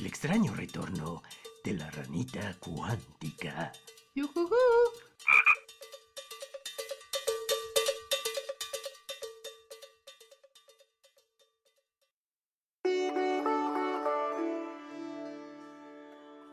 el extraño retorno de la ranita cuántica. ¡Yujujú!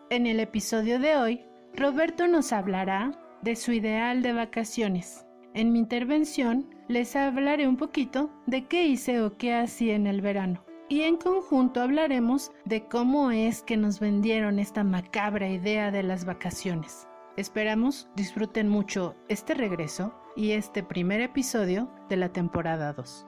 En el episodio de hoy, Roberto nos hablará de su ideal de vacaciones. En mi intervención les hablaré un poquito de qué hice o qué hacía en el verano. Y en conjunto hablaremos de cómo es que nos vendieron esta macabra idea de las vacaciones. Esperamos disfruten mucho este regreso y este primer episodio de la temporada 2.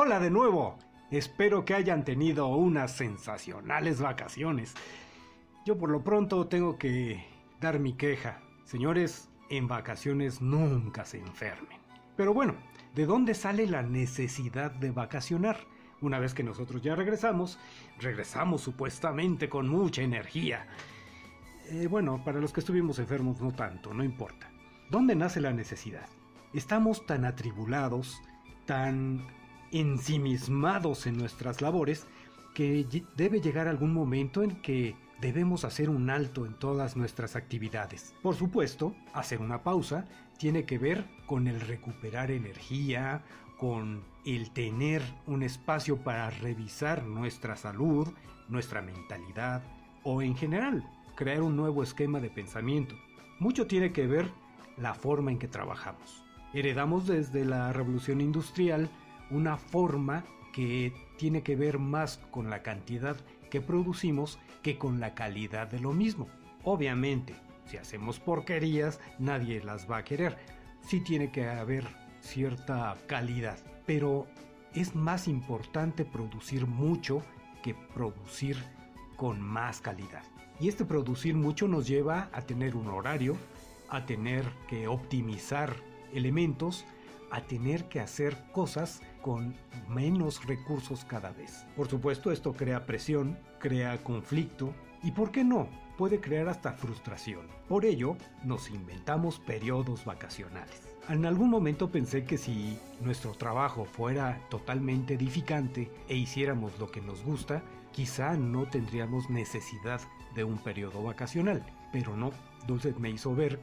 Hola de nuevo. Espero que hayan tenido unas sensacionales vacaciones. Yo por lo pronto tengo que dar mi queja. Señores, en vacaciones nunca se enfermen. Pero bueno, ¿de dónde sale la necesidad de vacacionar? Una vez que nosotros ya regresamos, regresamos supuestamente con mucha energía. Eh, bueno, para los que estuvimos enfermos no tanto, no importa. ¿Dónde nace la necesidad? Estamos tan atribulados, tan ensimismados en nuestras labores que debe llegar algún momento en que debemos hacer un alto en todas nuestras actividades. Por supuesto, hacer una pausa tiene que ver con el recuperar energía, con el tener un espacio para revisar nuestra salud, nuestra mentalidad o en general crear un nuevo esquema de pensamiento. Mucho tiene que ver la forma en que trabajamos. Heredamos desde la revolución industrial una forma que tiene que ver más con la cantidad que producimos que con la calidad de lo mismo. Obviamente, si hacemos porquerías, nadie las va a querer. Sí tiene que haber cierta calidad, pero es más importante producir mucho que producir con más calidad. Y este producir mucho nos lleva a tener un horario, a tener que optimizar elementos, a tener que hacer cosas con menos recursos cada vez. Por supuesto, esto crea presión, crea conflicto y, ¿por qué no? Puede crear hasta frustración. Por ello, nos inventamos periodos vacacionales. En algún momento pensé que si nuestro trabajo fuera totalmente edificante e hiciéramos lo que nos gusta, quizá no tendríamos necesidad de un periodo vacacional. Pero no, Dulce me hizo ver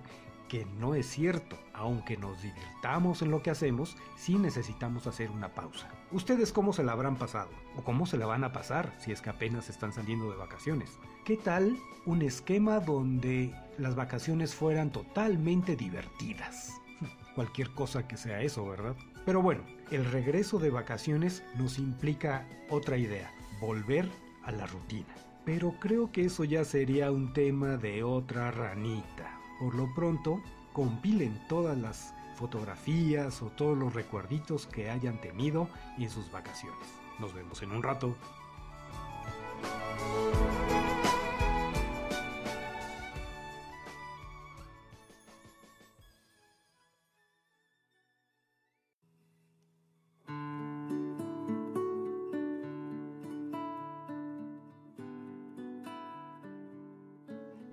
que no es cierto. Aunque nos divirtamos en lo que hacemos, sí necesitamos hacer una pausa. ¿Ustedes cómo se la habrán pasado? ¿O cómo se la van a pasar si es que apenas están saliendo de vacaciones? ¿Qué tal un esquema donde las vacaciones fueran totalmente divertidas? Cualquier cosa que sea eso, ¿verdad? Pero bueno, el regreso de vacaciones nos implica otra idea, volver a la rutina. Pero creo que eso ya sería un tema de otra ranita. Por lo pronto, compilen todas las fotografías o todos los recuerditos que hayan tenido en sus vacaciones. Nos vemos en un rato.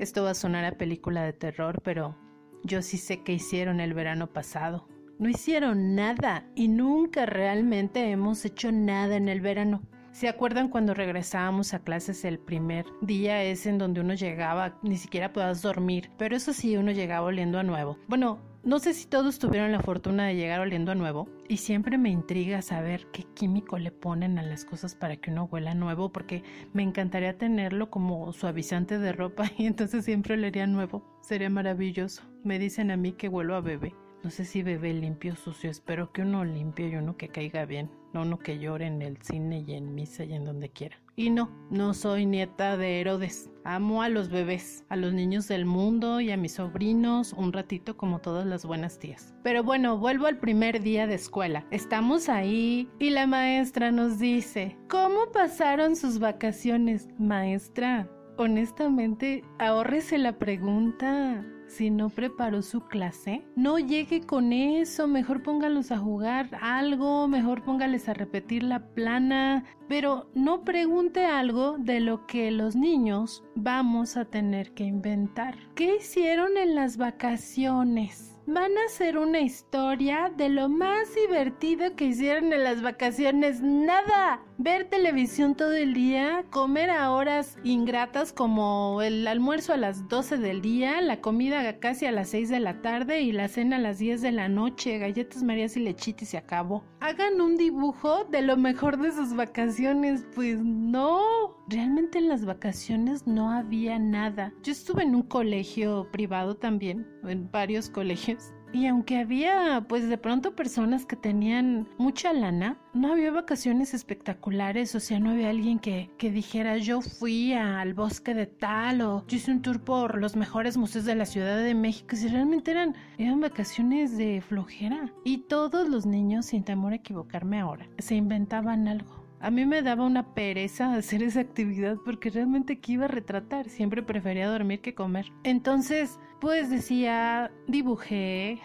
Esto va a sonar a película de terror, pero yo sí sé que hicieron el verano pasado. No hicieron nada y nunca realmente hemos hecho nada en el verano. ¿Se acuerdan cuando regresábamos a clases el primer día es en donde uno llegaba, ni siquiera podías dormir, pero eso sí, uno llegaba oliendo a nuevo? Bueno, no sé si todos tuvieron la fortuna de llegar oliendo a nuevo y siempre me intriga saber qué químico le ponen a las cosas para que uno huela nuevo porque me encantaría tenerlo como suavizante de ropa y entonces siempre olería nuevo. Sería maravilloso. Me dicen a mí que huelo a bebé. No sé si bebé limpio o sucio, espero que uno limpio y uno que caiga bien, no uno que llore en el cine y en misa y en donde quiera. Y no, no soy nieta de Herodes. Amo a los bebés, a los niños del mundo y a mis sobrinos un ratito como todas las buenas tías. Pero bueno, vuelvo al primer día de escuela. Estamos ahí y la maestra nos dice, ¿cómo pasaron sus vacaciones? Maestra, honestamente, ahórrese la pregunta si no preparó su clase, no llegue con eso, mejor póngalos a jugar algo, mejor póngales a repetir la plana, pero no pregunte algo de lo que los niños vamos a tener que inventar. ¿Qué hicieron en las vacaciones? van a hacer una historia de lo más divertido que hicieron en las vacaciones. Nada. Ver televisión todo el día, comer a horas ingratas como el almuerzo a las 12 del día, la comida casi a las 6 de la tarde y la cena a las 10 de la noche, galletas marías y lechita y se acabó. Hagan un dibujo de lo mejor de sus vacaciones. Pues no. Realmente en las vacaciones no había nada. Yo estuve en un colegio privado también, en varios colegios y aunque había, pues de pronto personas que tenían mucha lana, no había vacaciones espectaculares, o sea, no había alguien que, que dijera yo fui al bosque de tal o yo hice un tour por los mejores museos de la Ciudad de México. Si realmente eran, eran vacaciones de flojera. Y todos los niños, sin temor a equivocarme ahora, se inventaban algo. A mí me daba una pereza hacer esa actividad porque realmente que iba a retratar. Siempre prefería dormir que comer. Entonces, pues decía, dibujé,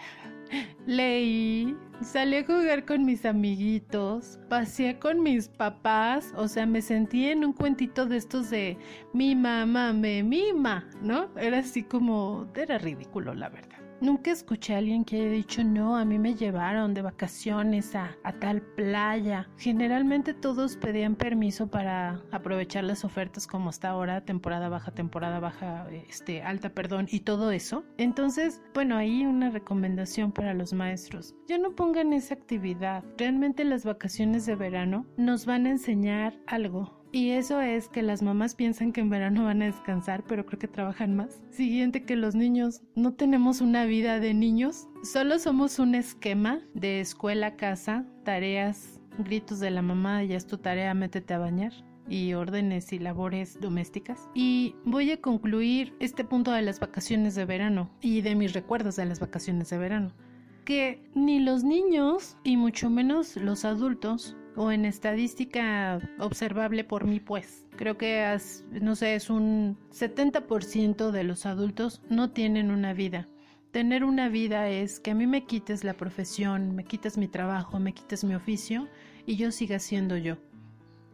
leí, salí a jugar con mis amiguitos, pasé con mis papás, o sea, me sentí en un cuentito de estos de mi mamá me mima, ¿no? Era así como, era ridículo, la verdad. Nunca escuché a alguien que haya dicho no, a mí me llevaron de vacaciones a, tal playa. Generalmente todos pedían permiso para aprovechar las ofertas como está ahora, temporada baja, temporada baja, este, alta, perdón, y todo eso. Entonces, bueno, ahí una recomendación para los maestros. Ya no pongan esa actividad. Realmente las vacaciones de verano nos van a enseñar algo y eso es que las mamás piensan que en verano van a descansar, pero creo que trabajan más. Siguiente que los niños no tenemos una vida de niños, solo somos un esquema de escuela, casa, tareas, gritos de la mamá, ya es tu tarea, métete a bañar y órdenes y labores domésticas. Y voy a concluir este punto de las vacaciones de verano y de mis recuerdos de las vacaciones de verano. Que ni los niños y mucho menos los adultos o en estadística observable por mí, pues. Creo que, no sé, es un 70% de los adultos no tienen una vida. Tener una vida es que a mí me quites la profesión, me quites mi trabajo, me quites mi oficio y yo siga siendo yo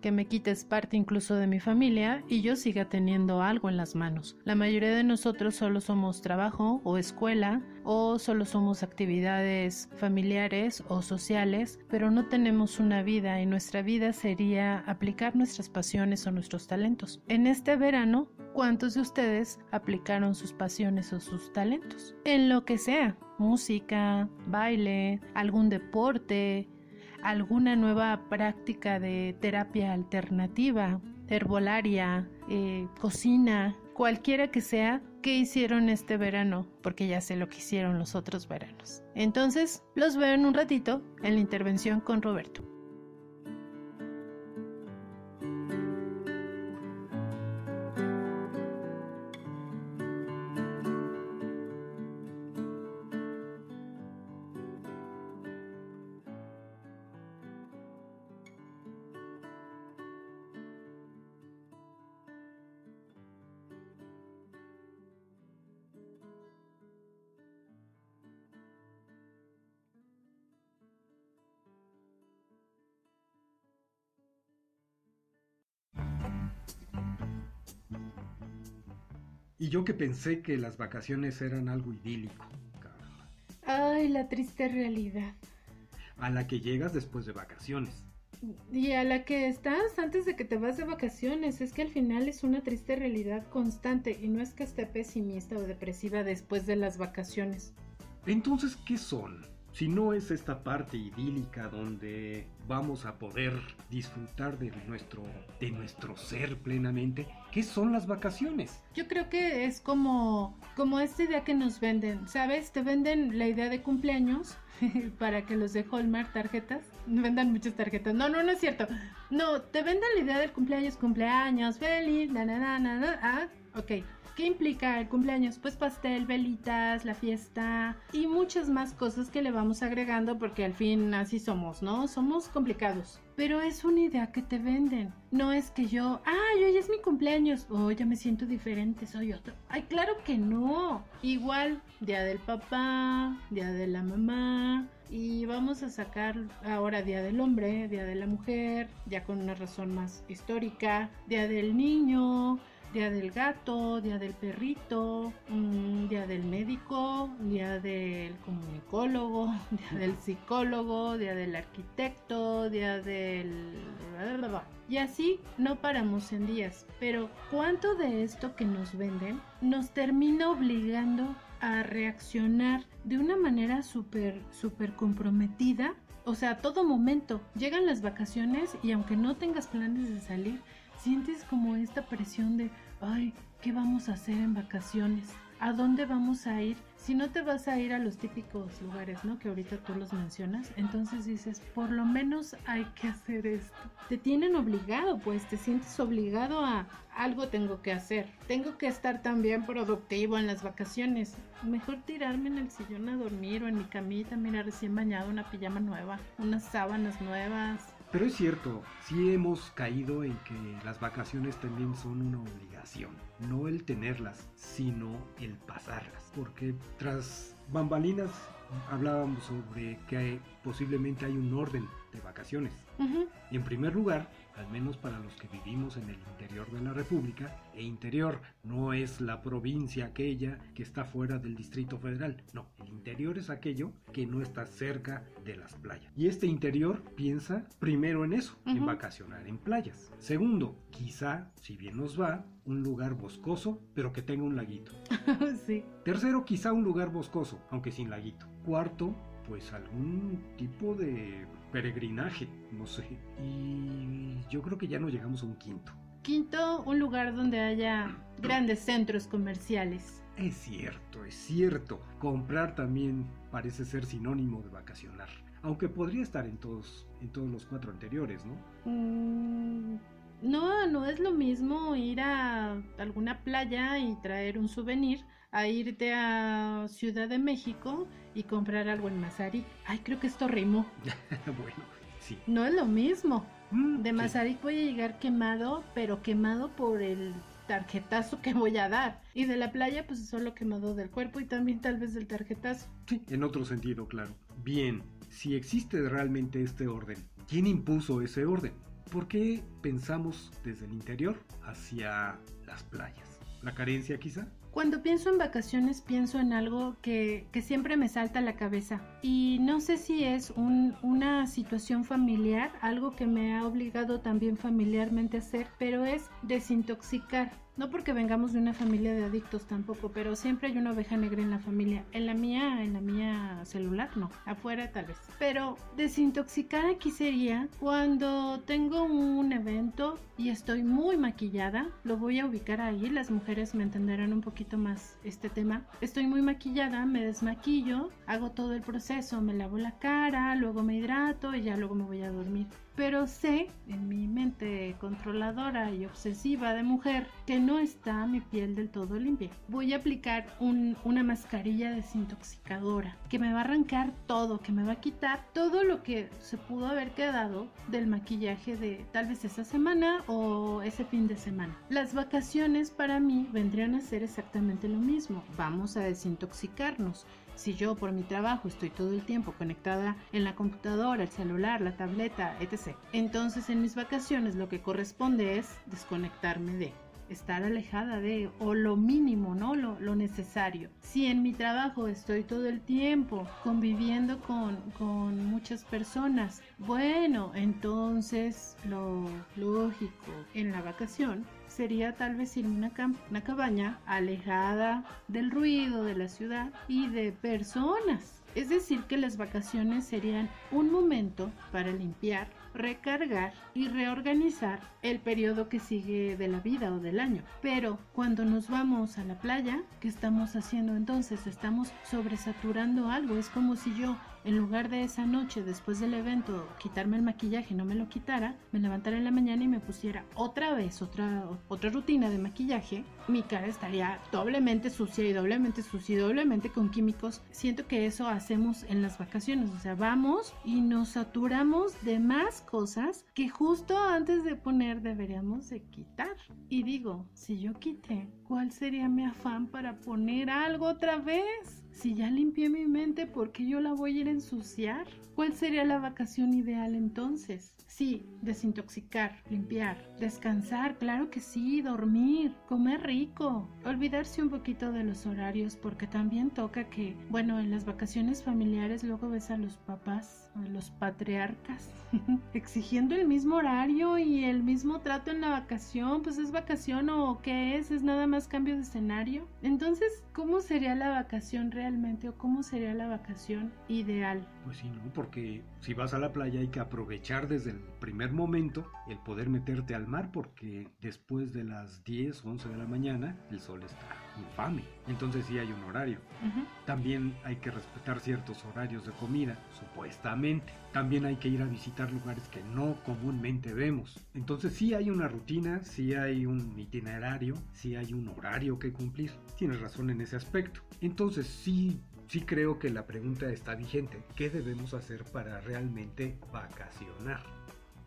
que me quites parte incluso de mi familia y yo siga teniendo algo en las manos. La mayoría de nosotros solo somos trabajo o escuela o solo somos actividades familiares o sociales, pero no tenemos una vida y nuestra vida sería aplicar nuestras pasiones o nuestros talentos. En este verano, ¿cuántos de ustedes aplicaron sus pasiones o sus talentos? En lo que sea, música, baile, algún deporte, alguna nueva práctica de terapia alternativa, herbolaria, eh, cocina, cualquiera que sea, ¿qué hicieron este verano? Porque ya sé lo que hicieron los otros veranos. Entonces, los veo en un ratito en la intervención con Roberto. Y yo que pensé que las vacaciones eran algo idílico. Caramba. Ay, la triste realidad. A la que llegas después de vacaciones. Y a la que estás antes de que te vas de vacaciones. Es que al final es una triste realidad constante. Y no es que esté pesimista o depresiva después de las vacaciones. Entonces, ¿qué son? Si no es esta parte idílica donde vamos a poder disfrutar de nuestro, de nuestro ser plenamente, ¿qué son las vacaciones? Yo creo que es como, como esta idea que nos venden, ¿sabes? Te venden la idea de cumpleaños para que los de Hallmark tarjetas vendan muchas tarjetas. No, no, no es cierto. No, te venden la idea del cumpleaños, cumpleaños, feliz, na, na, na, na, na. Ah, ok. ¿Qué implica el cumpleaños? Pues pastel, velitas, la fiesta y muchas más cosas que le vamos agregando porque al fin así somos, ¿no? Somos complicados. pero es una idea que te venden. No es que yo, ay, hoy es mi cumpleaños, oh, ya me siento diferente, soy otro. Ay, claro que no. Igual, día del papá, día de la mamá, y vamos a sacar ahora Día del Hombre, Día de la Mujer, ya con una razón más histórica, Día del Niño, Día del gato, día del perrito, mm, día del médico, día del comunicólogo, día del psicólogo, día del arquitecto, día del... Y así no paramos en días. Pero ¿cuánto de esto que nos venden nos termina obligando a reaccionar de una manera súper, súper comprometida? O sea, a todo momento. Llegan las vacaciones y aunque no tengas planes de salir, sientes como esta presión de, ay, ¿qué vamos a hacer en vacaciones? ¿A dónde vamos a ir? Si no te vas a ir a los típicos lugares, ¿no? Que ahorita tú los mencionas, entonces dices, por lo menos hay que hacer esto. Te tienen obligado, pues te sientes obligado a algo tengo que hacer. Tengo que estar también productivo en las vacaciones. Mejor tirarme en el sillón a dormir o en mi camita, mira, recién bañado, una pijama nueva, unas sábanas nuevas, pero es cierto, sí hemos caído en que las vacaciones también son una obligación. No el tenerlas, sino el pasarlas. Porque tras bambalinas hablábamos sobre que posiblemente hay un orden de vacaciones. Y en primer lugar, al menos para los que vivimos en el interior de la República, e interior no es la provincia aquella que está fuera del Distrito Federal, no, el interior es aquello que no está cerca de las playas. Y este interior piensa primero en eso, en vacacionar en playas. Segundo, quizá, si bien nos va, un lugar boscoso, pero que tenga un laguito. sí. Tercero, quizá un lugar boscoso, aunque sin laguito. Cuarto, pues algún tipo de peregrinaje, no sé. Y yo creo que ya no llegamos a un quinto. Quinto, un lugar donde haya grandes centros comerciales. Es cierto, es cierto. Comprar también parece ser sinónimo de vacacionar. Aunque podría estar en todos, en todos los cuatro anteriores, ¿no? Mm, no, no es lo mismo ir a alguna playa y traer un souvenir a irte a Ciudad de México y comprar algo en Mazarik. Ay, creo que esto rimó. bueno, sí. No es lo mismo. Mm, de Mazarik voy a llegar quemado, pero quemado por el tarjetazo que voy a dar. Y de la playa, pues solo quemado del cuerpo y también tal vez del tarjetazo. Sí, en otro sentido, claro. Bien, si existe realmente este orden, ¿quién impuso ese orden? ¿Por qué pensamos desde el interior hacia las playas? ¿La carencia quizá? Cuando pienso en vacaciones pienso en algo que, siempre me salta a la cabeza y no sé si es una situación familiar, algo que me ha obligado también familiarmente a hacer, pero es desintoxicar. No porque vengamos de una familia de adictos tampoco, pero siempre hay una oveja negra en la familia. En la mía, en la mía celular, no. Afuera tal vez. Pero desintoxicar aquí sería cuando tengo un evento y estoy muy maquillada. Lo voy a ubicar ahí. Las mujeres me entenderán un poquito más este tema. Estoy muy maquillada, me desmaquillo, hago todo el proceso, me lavo la cara, luego me hidrato y ya luego me voy a dormir pero sé en mi mente controladora y obsesiva de mujer que no está mi piel del todo limpia. Voy a aplicar una mascarilla desintoxicadora que me va a arrancar todo, que me va a quitar todo lo que se pudo haber quedado del maquillaje de tal vez esa semana o ese fin de semana. Las vacaciones para mí vendrían a ser exactamente lo mismo. Vamos a desintoxicarnos si yo por mi trabajo estoy todo el tiempo conectada en la computadora, el celular, la tableta, etc., entonces en mis vacaciones lo que corresponde es desconectarme de estar alejada de o lo mínimo, ¿no? Lo, lo, necesario. Si en mi trabajo estoy todo el tiempo conviviendo con, con muchas personas, bueno, entonces lo lógico en la vacación sería tal vez irme a una, cabaña alejada del ruido de la ciudad y de personas. Es decir, que las vacaciones serían un momento para limpiar, recargar y reorganizar el periodo que sigue de la vida o del año. Pero cuando nos vamos a la playa, ¿qué estamos haciendo entonces? Estamos sobresaturando algo. Es como si yo en lugar de esa noche después del evento quitarme el maquillaje, no me lo quitara, me levantara en la mañana y me pusiera otra vez otra, otra rutina de maquillaje, mi cara estaría doblemente sucia y doblemente sucia doblemente con químicos. Siento que eso hacemos en las vacaciones, o sea, vamos y nos saturamos de más cosas que justo antes de poner deberíamos de quitar. Y digo, si yo quité, ¿cuál sería mi afán para poner algo otra vez? Si ya limpié mi mente, ¿por qué yo la voy a ir a ensuciar? ¿Cuál sería la vacación ideal entonces? Sí, desintoxicar, limpiar, descansar, claro que sí, dormir, comer rico, olvidarse un poquito de los horarios porque también toca que, bueno, en las vacaciones familiares luego ves a los papás, a los patriarcas, exigiendo el mismo horario y el mismo trato en la vacación, pues es vacación o qué es, es nada más cambio de escenario. Entonces, ¿cómo sería la vacación realmente o cómo sería la vacación ideal? Pues sí, ¿no? Porque si vas a la playa hay que aprovechar desde el primer momento el poder meterte al mar porque después de las 10 o 11 de la mañana el sol está infame. Entonces sí hay un horario. También hay que respetar ciertos horarios de comida, supuestamente. También hay que ir a visitar lugares que no comúnmente vemos. Entonces sí hay una rutina, sí hay un itinerario, sí hay un horario que cumplir. Tienes razón en ese aspecto. Entonces sí sí creo que la pregunta está vigente. ¿Qué debemos hacer para realmente vacacionar?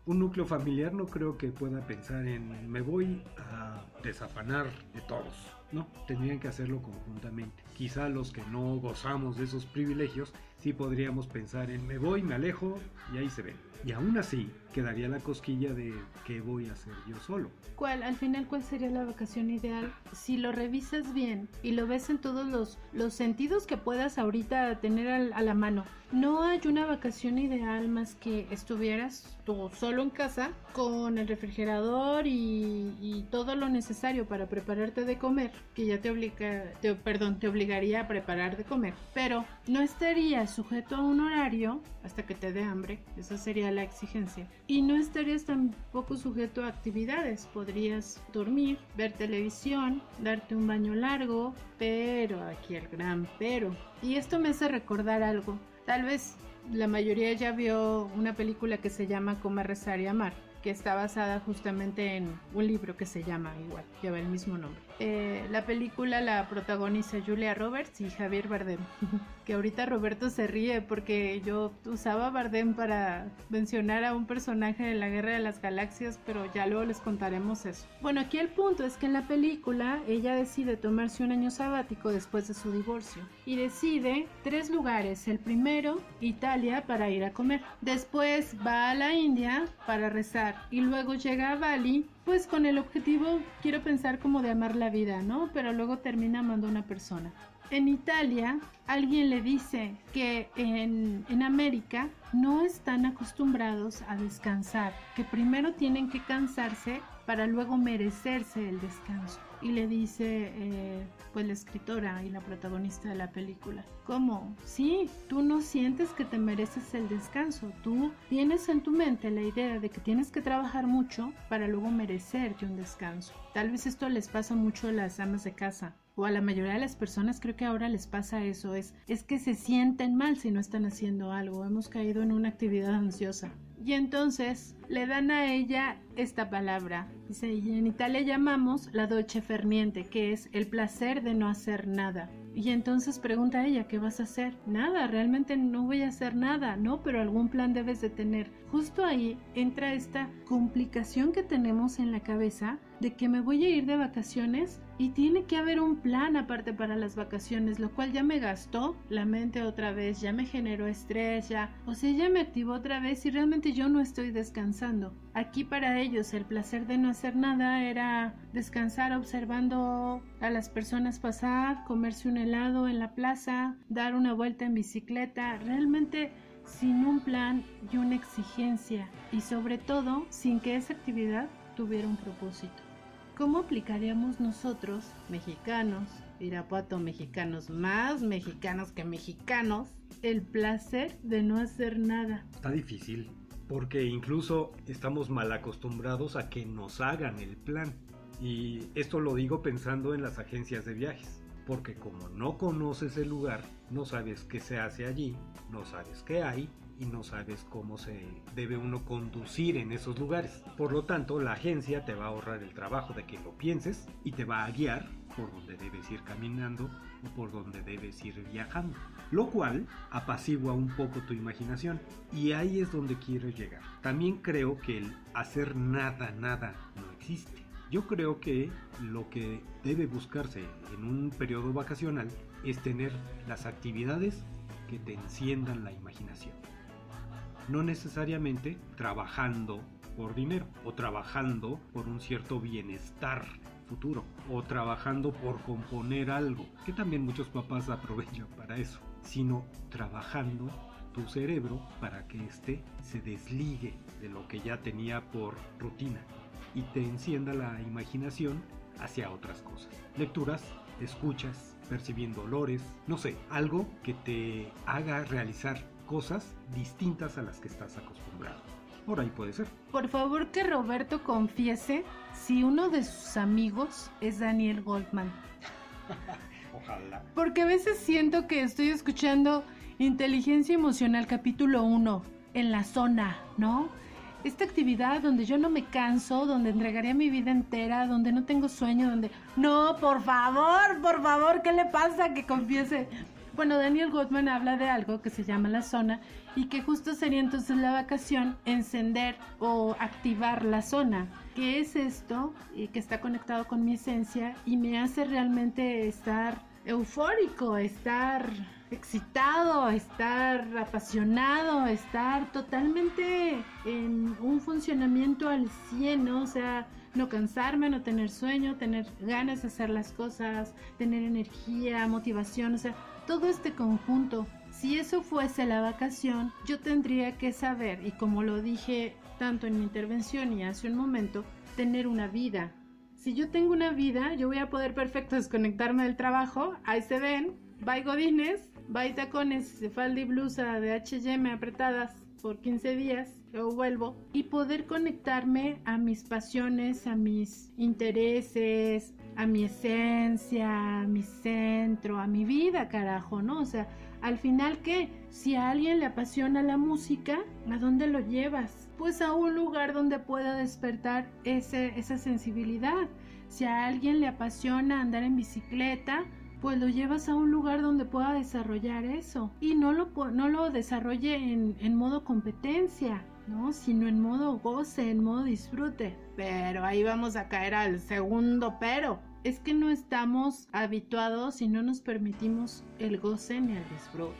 Un núcleo familiar no creo que pueda pensar en me voy a desafanar de todos. No, tendrían que hacerlo conjuntamente. Quizá los que no gozamos de esos privilegios sí podríamos pensar en me voy, me alejo y ahí se ven. Y aún así quedaría la cosquilla de qué voy a hacer yo solo. ¿Cuál, al final, cuál sería la vacación ideal? Si lo revisas bien y lo ves en todos los, los sentidos que puedas ahorita tener a la mano, no hay una vacación ideal más que estuvieras tú solo en casa con el refrigerador y, y todo lo necesario para prepararte de comer, que ya te obliga, te, perdón, te obligaría a preparar de comer, pero no estarías sujeto a un horario hasta que te dé hambre, esa sería la exigencia. Y no estarías tampoco sujeto a actividades, podrías dormir, ver televisión, darte un baño largo, pero aquí el gran pero. Y esto me hace recordar algo. Tal vez la mayoría ya vio una película que se llama Comer, Rezar y Amar, que está basada justamente en un libro que se llama igual, lleva el mismo nombre. Eh, la película la protagoniza Julia Roberts y Javier Bardem. que ahorita Roberto se ríe porque yo usaba Bardem para mencionar a un personaje de la Guerra de las Galaxias, pero ya luego les contaremos eso. Bueno, aquí el punto es que en la película ella decide tomarse un año sabático después de su divorcio y decide tres lugares. El primero, Italia, para ir a comer. Después va a la India para rezar y luego llega a Bali pues con el objetivo, quiero pensar como de amar la vida, ¿no? Pero luego termina amando a una persona. En Italia, alguien le dice que en, en, América no están acostumbrados a descansar, que primero tienen que cansarse para luego merecerse el descanso y le dice eh, pues la escritora y la protagonista de la película ¿cómo? sí, tú no sientes que te mereces el descanso tú tienes en tu mente la idea de que tienes que trabajar mucho para luego merecerte un descanso tal vez esto les pasa mucho a las amas de casa o a la mayoría de las personas creo que ahora les pasa eso, es, es que se sienten mal si no están haciendo algo, hemos caído en una actividad ansiosa. Y entonces le dan a ella esta palabra. Dice, y en Italia llamamos la dolce ferniente, que es el placer de no hacer nada. Y entonces pregunta a ella, ¿qué vas a hacer? Nada, realmente no voy a hacer nada, ¿no? Pero algún plan debes de tener. Justo ahí entra esta complicación que tenemos en la cabeza de que me voy a ir de vacaciones y tiene que haber un plan aparte para las vacaciones, lo cual ya me gastó la mente otra vez, ya me generó estrés, ya, o sea, ya me activó otra vez y realmente yo no estoy descansando. Aquí para ellos el placer de no hacer nada era descansar observando a las personas pasar, comerse un helado en la plaza, dar una vuelta en bicicleta, realmente sin un plan y una exigencia y sobre todo sin que esa actividad tuviera un propósito. ¿Cómo aplicaríamos nosotros, mexicanos, Irapuato mexicanos, más mexicanos que mexicanos, el placer de no hacer nada? Está difícil, porque incluso estamos mal acostumbrados a que nos hagan el plan. Y esto lo digo pensando en las agencias de viajes. porque como no conoces el lugar, no sabes qué se hace allí, no sabes qué hay y no sabes cómo se debe uno conducir en esos lugares. Por lo tanto, la agencia te va a ahorrar el trabajo de que lo pienses y te va a guiar por donde debes ir caminando o por donde debes ir viajando. Lo cual apacigua un poco tu imaginación y ahí es donde quiero llegar. También creo que el hacer nada, nada no existe. Yo creo que lo que debe buscarse en un periodo vacacional es tener las actividades que te enciendan la imaginación. No necesariamente trabajando por dinero o trabajando por un cierto bienestar futuro o trabajando por componer algo, que también muchos papás aprovechan para eso, sino trabajando tu cerebro para que éste se desligue de lo que ya tenía por rutina y te encienda la imaginación hacia otras cosas. Lecturas, escuchas, percibiendo olores, no sé, algo que te haga realizar cosas distintas a las que estás acostumbrado. Por ahí puede ser. Por favor que Roberto confiese si uno de sus amigos es Daniel Goldman. Ojalá. Porque a veces siento que estoy escuchando Inteligencia Emocional capítulo 1 en la zona, ¿no? esta actividad donde yo no me canso, donde entregaría mi vida entera, donde no tengo sueño, donde... No, por favor, por favor, ¿qué le pasa que confiese? Bueno, Daniel Gottman habla de algo que se llama la zona y que justo sería entonces la vacación encender o activar la zona. ¿Qué es esto? Y que está conectado con mi esencia y me hace realmente estar eufórico, estar excitado, estar apasionado, estar totalmente en un funcionamiento al 100, O sea, no cansarme, no tener sueño, tener ganas de hacer las cosas, tener energía, motivación, o sea, todo este conjunto. Si eso fuese la vacación, yo tendría que saber, y como lo dije tanto en mi intervención y hace un momento, tener una vida. Si yo tengo una vida, yo voy a poder perfecto desconectarme del trabajo, ahí se ven, bye godines, bye tacones, falda y blusa de H&M apretadas por 15 días, luego vuelvo. Y poder conectarme a mis pasiones, a mis intereses, a mi esencia, a mi centro, a mi vida, carajo, ¿no? O sea, al final que si a alguien le apasiona la música, ¿a dónde lo llevas? Pues a un lugar donde pueda despertar ese, esa sensibilidad. Si a alguien le apasiona andar en bicicleta, pues lo llevas a un lugar donde pueda desarrollar eso y no lo, no lo desarrolle en, en modo competencia, ¿no? Sino en modo goce, en modo disfrute. Pero ahí vamos a caer al segundo pero. Es que no estamos habituados y no nos permitimos el goce ni el disfrute.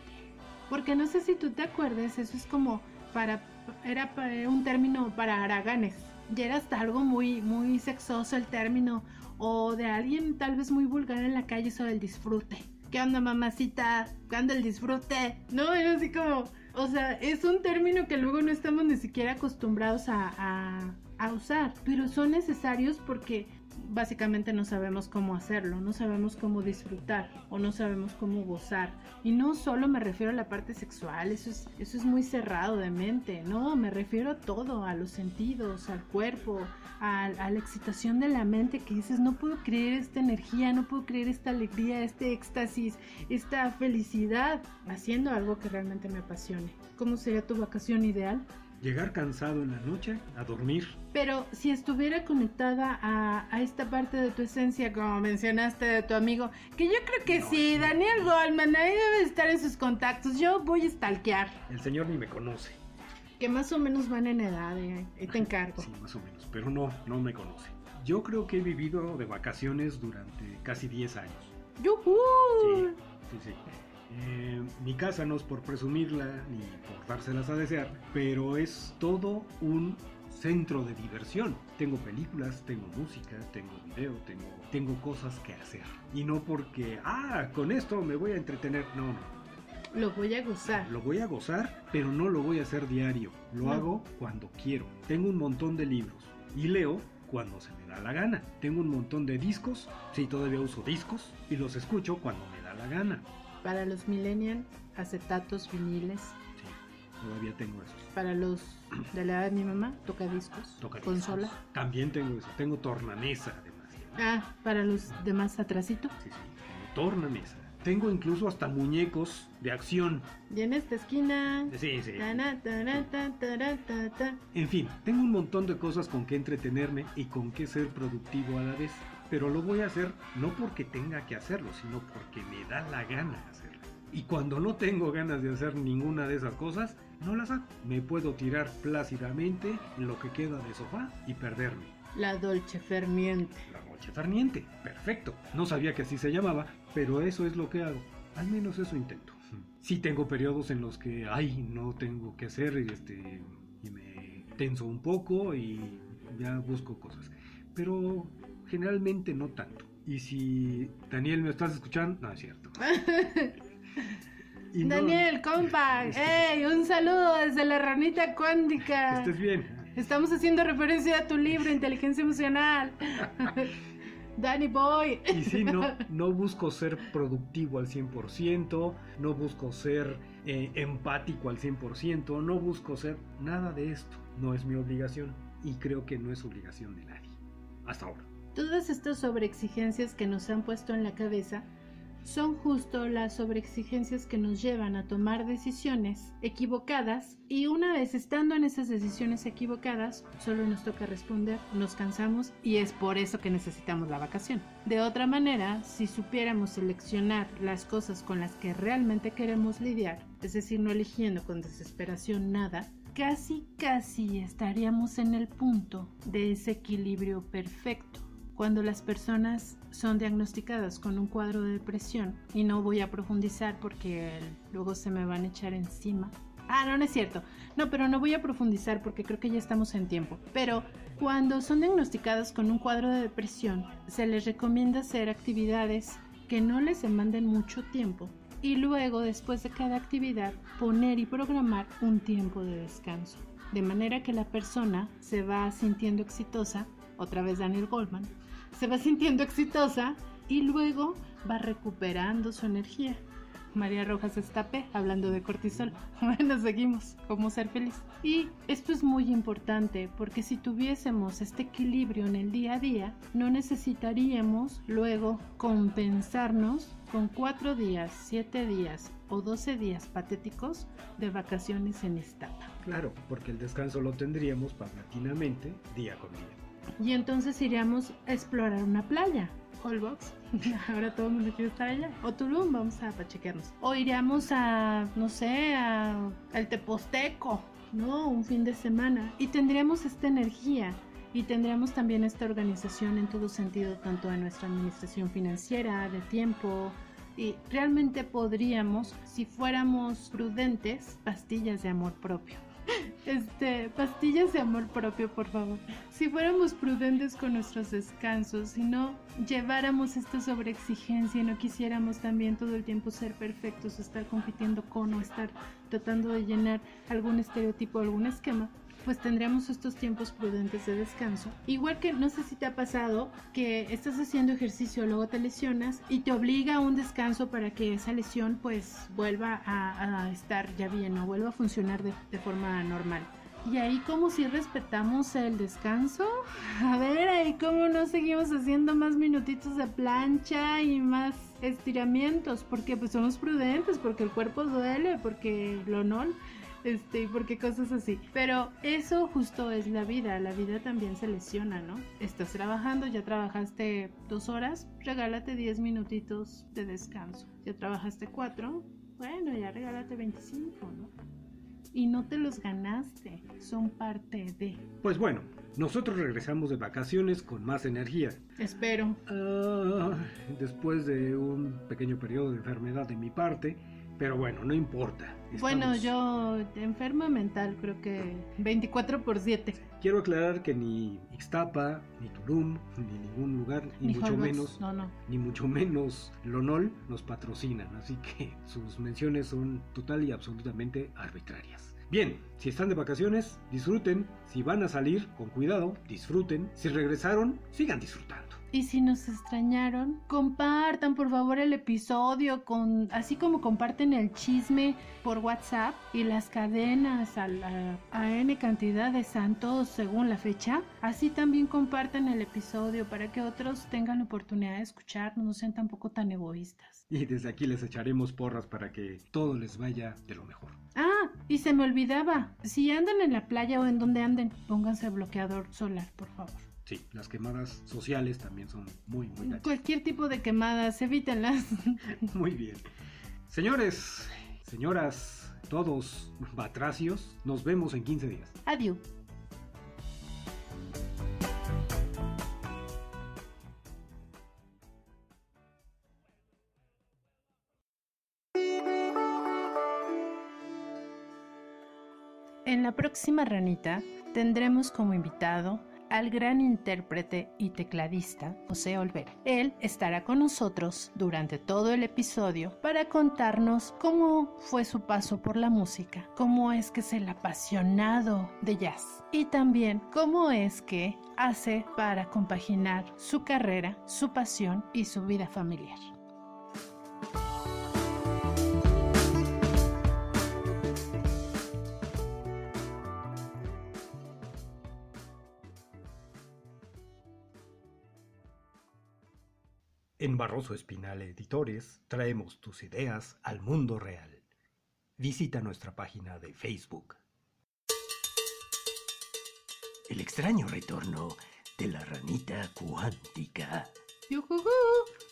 Porque no sé si tú te acuerdas, eso es como para, era un término para haraganes. Y era hasta algo muy, muy sexoso el término o de alguien tal vez muy vulgar en la calle sobre el disfrute. ¿Qué onda, mamacita? ¿Cuándo el disfrute? No, es así como, o sea, es un término que luego no estamos ni siquiera acostumbrados a, a, a usar, pero son necesarios porque básicamente no sabemos cómo hacerlo, no sabemos cómo disfrutar o no sabemos cómo gozar. Y no solo me refiero a la parte sexual, eso es, eso es muy cerrado de mente, no, me refiero a todo, a los sentidos, al cuerpo, a, la excitación de la mente que dices, no puedo creer esta energía, no puedo creer esta alegría, este éxtasis, esta felicidad, haciendo algo que realmente me apasione. ¿Cómo sería tu vacación ideal? Llegar cansado en la noche a dormir. Pero si estuviera conectada a, esta parte de tu esencia, como mencionaste de tu amigo, que yo creo que sí, Daniel Goldman, ahí debe estar en sus contactos. Yo voy a stalkear. El señor ni me conoce. Que más o menos van en edad, eh, ahí te encargo. Sí, más o menos, pero no, no me conoce. Yo creo que he vivido de vacaciones durante casi 10 años. ¡Yuhu! Sí, sí, sí. Eh, mi casa no es por presumirla ni por dárselas a desear, pero es todo un centro de diversión. Tengo películas, tengo música, tengo video, tengo, tengo cosas que hacer. Y no porque, ah, con esto me voy a entretener. No, no. Lo voy a gozar. Lo voy a gozar, pero no lo voy a hacer diario. Lo hago cuando quiero. Tengo un montón de libros y leo cuando se me da la gana. Tengo un montón de discos, si todavía uso discos, y los escucho cuando me da la gana. Para los millennials, acetatos, viniles. Sí, todavía tengo esos. Para los de la edad de mi mamá, toca discos, toca consola. También tengo eso, tengo tornamesa además. Ah, para los demás atrasito. Sí, sí, tornamesa. Tengo incluso hasta muñecos de acción. Y en esta esquina. Sí, sí. En fin, tengo un montón de cosas con que entretenerme y con que ser productivo a la vez. Pero lo voy a hacer no porque tenga que hacerlo, sino porque me da la gana de hacerlo. Y cuando no tengo ganas de hacer ninguna de esas cosas, no las hago. Me puedo tirar plácidamente en lo que queda de sofá y perderme. La dolce fermiente. La noche ferniente. Perfecto. No sabía que así se llamaba, pero eso es lo que hago. Al menos eso intento. Sí tengo periodos en los que, ay, no tengo que hacer y, este, y me tenso un poco y ya busco cosas. Pero generalmente no tanto. Y si Daniel me estás escuchando, no es cierto. Y no- Daniel, compa, ¡Ey! Un saludo desde la ranita cuántica. que estés bien. Estamos haciendo referencia a tu libro, Inteligencia Emocional. Danny Boy. Y sí, no, no busco ser productivo al 100%, no busco ser eh, empático al 100%, no busco ser nada de esto. No es mi obligación y creo que no es obligación de nadie. Hasta ahora. Todas estas sobreexigencias que nos han puesto en la cabeza son justo las sobreexigencias que nos llevan a tomar decisiones equivocadas y una vez estando en esas decisiones equivocadas, solo nos toca responder, nos cansamos y es por eso que necesitamos la vacación. De otra manera, si supiéramos seleccionar las cosas con las que realmente queremos lidiar, es decir, no eligiendo con desesperación nada, casi casi estaríamos en el punto de ese equilibrio perfecto cuando las personas son diagnosticadas con un cuadro de depresión, y no voy a profundizar porque luego se me van a echar encima. Ah, no, no es cierto. No, pero no voy a profundizar porque creo que ya estamos en tiempo. Pero cuando son diagnosticadas con un cuadro de depresión, se les recomienda hacer actividades que no les demanden mucho tiempo y luego, después de cada actividad, poner y programar un tiempo de descanso. De manera que la persona se va sintiendo exitosa, otra vez Daniel Goldman, se va sintiendo exitosa y luego va recuperando su energía. María Rojas Estape, hablando de cortisol. Bueno, seguimos, cómo ser feliz. Y esto es muy importante porque si tuviésemos este equilibrio en el día a día, no necesitaríamos luego compensarnos con cuatro días, siete días o 12 días patéticos de vacaciones en Iztapa. Claro, porque el descanso lo tendríamos paulatinamente día con día. Y entonces iríamos a explorar una playa. Holbox, ahora todo el mundo quiere estar allá. O Tulum, vamos a pachequearnos. O iríamos a, no sé, a, al Teposteco, ¿no? Un fin de semana. Y tendríamos esta energía. Y tendríamos también esta organización en todo sentido, tanto de nuestra administración financiera, de tiempo, y realmente podríamos, si fuéramos prudentes, pastillas de amor propio. Este, pastillas de amor propio, por favor. Si fuéramos prudentes con nuestros descansos, si no lleváramos esta sobreexigencia y no quisiéramos también todo el tiempo ser perfectos, estar compitiendo con o estar tratando de llenar algún estereotipo, algún esquema, pues tendríamos estos tiempos prudentes de descanso. Igual que no sé si te ha pasado que estás haciendo ejercicio, luego te lesionas y te obliga a un descanso para que esa lesión pues vuelva a, estar ya bien o vuelva a funcionar de, de forma normal. Y ahí como si respetamos el descanso. A ver, ahí como no seguimos haciendo más minutitos de plancha y más estiramientos, porque pues somos prudentes, porque el cuerpo duele, porque lo no este, porque cosas así. Pero eso justo es la vida, la vida también se lesiona, ¿no? Estás trabajando, ya trabajaste dos horas, regálate 10 minutitos de descanso. Ya trabajaste cuatro, bueno, ya regálate 25, ¿no? Y no te los ganaste, son parte de. Pues bueno, nosotros regresamos de vacaciones con más energía. Espero. Ah, después de un pequeño periodo de enfermedad de mi parte, pero bueno, no importa. Bueno, yo enferma mental creo que 24 por 7. Quiero aclarar que ni Ixtapa, ni Tulum, ni ningún lugar, ni, mucho Holbox, menos, No, no. ni mucho menos Lonol nos patrocinan, así que sus menciones son total y absolutamente arbitrarias. Bien, si están de vacaciones, disfruten. Si van a salir, con cuidado, disfruten. Si regresaron, sigan disfrutando. Y si nos extrañaron, compartan por favor el episodio con así como comparten el chisme por WhatsApp y las cadenas a, la, a n cantidad de santos según la fecha, así también compartan el episodio para que otros tengan la oportunidad de escucharnos, no sean tampoco tan egoístas. Y desde aquí les echaremos porras para que todo les vaya de lo mejor. Ah, y se me olvidaba, si andan en la playa o en donde anden, pónganse bloqueador solar, por favor. Sí, las quemadas sociales también son muy, muy gachas. Cualquier tipo de quemadas, evítenlas. Muy bien. Señores, señoras, todos batracios, nos vemos en 15 días. Adiós. En la próxima ranita tendremos como invitado al gran intérprete y tecladista José Olvera. Él estará con nosotros durante todo el episodio para contarnos cómo fue su paso por la música, cómo es que es el apasionado de jazz y también cómo es que hace para compaginar su carrera, su pasión y su vida familiar. En Barroso Espinal Editores traemos tus ideas al mundo real. Visita nuestra página de Facebook. El extraño retorno de la ranita cuántica. ¡Yujujú!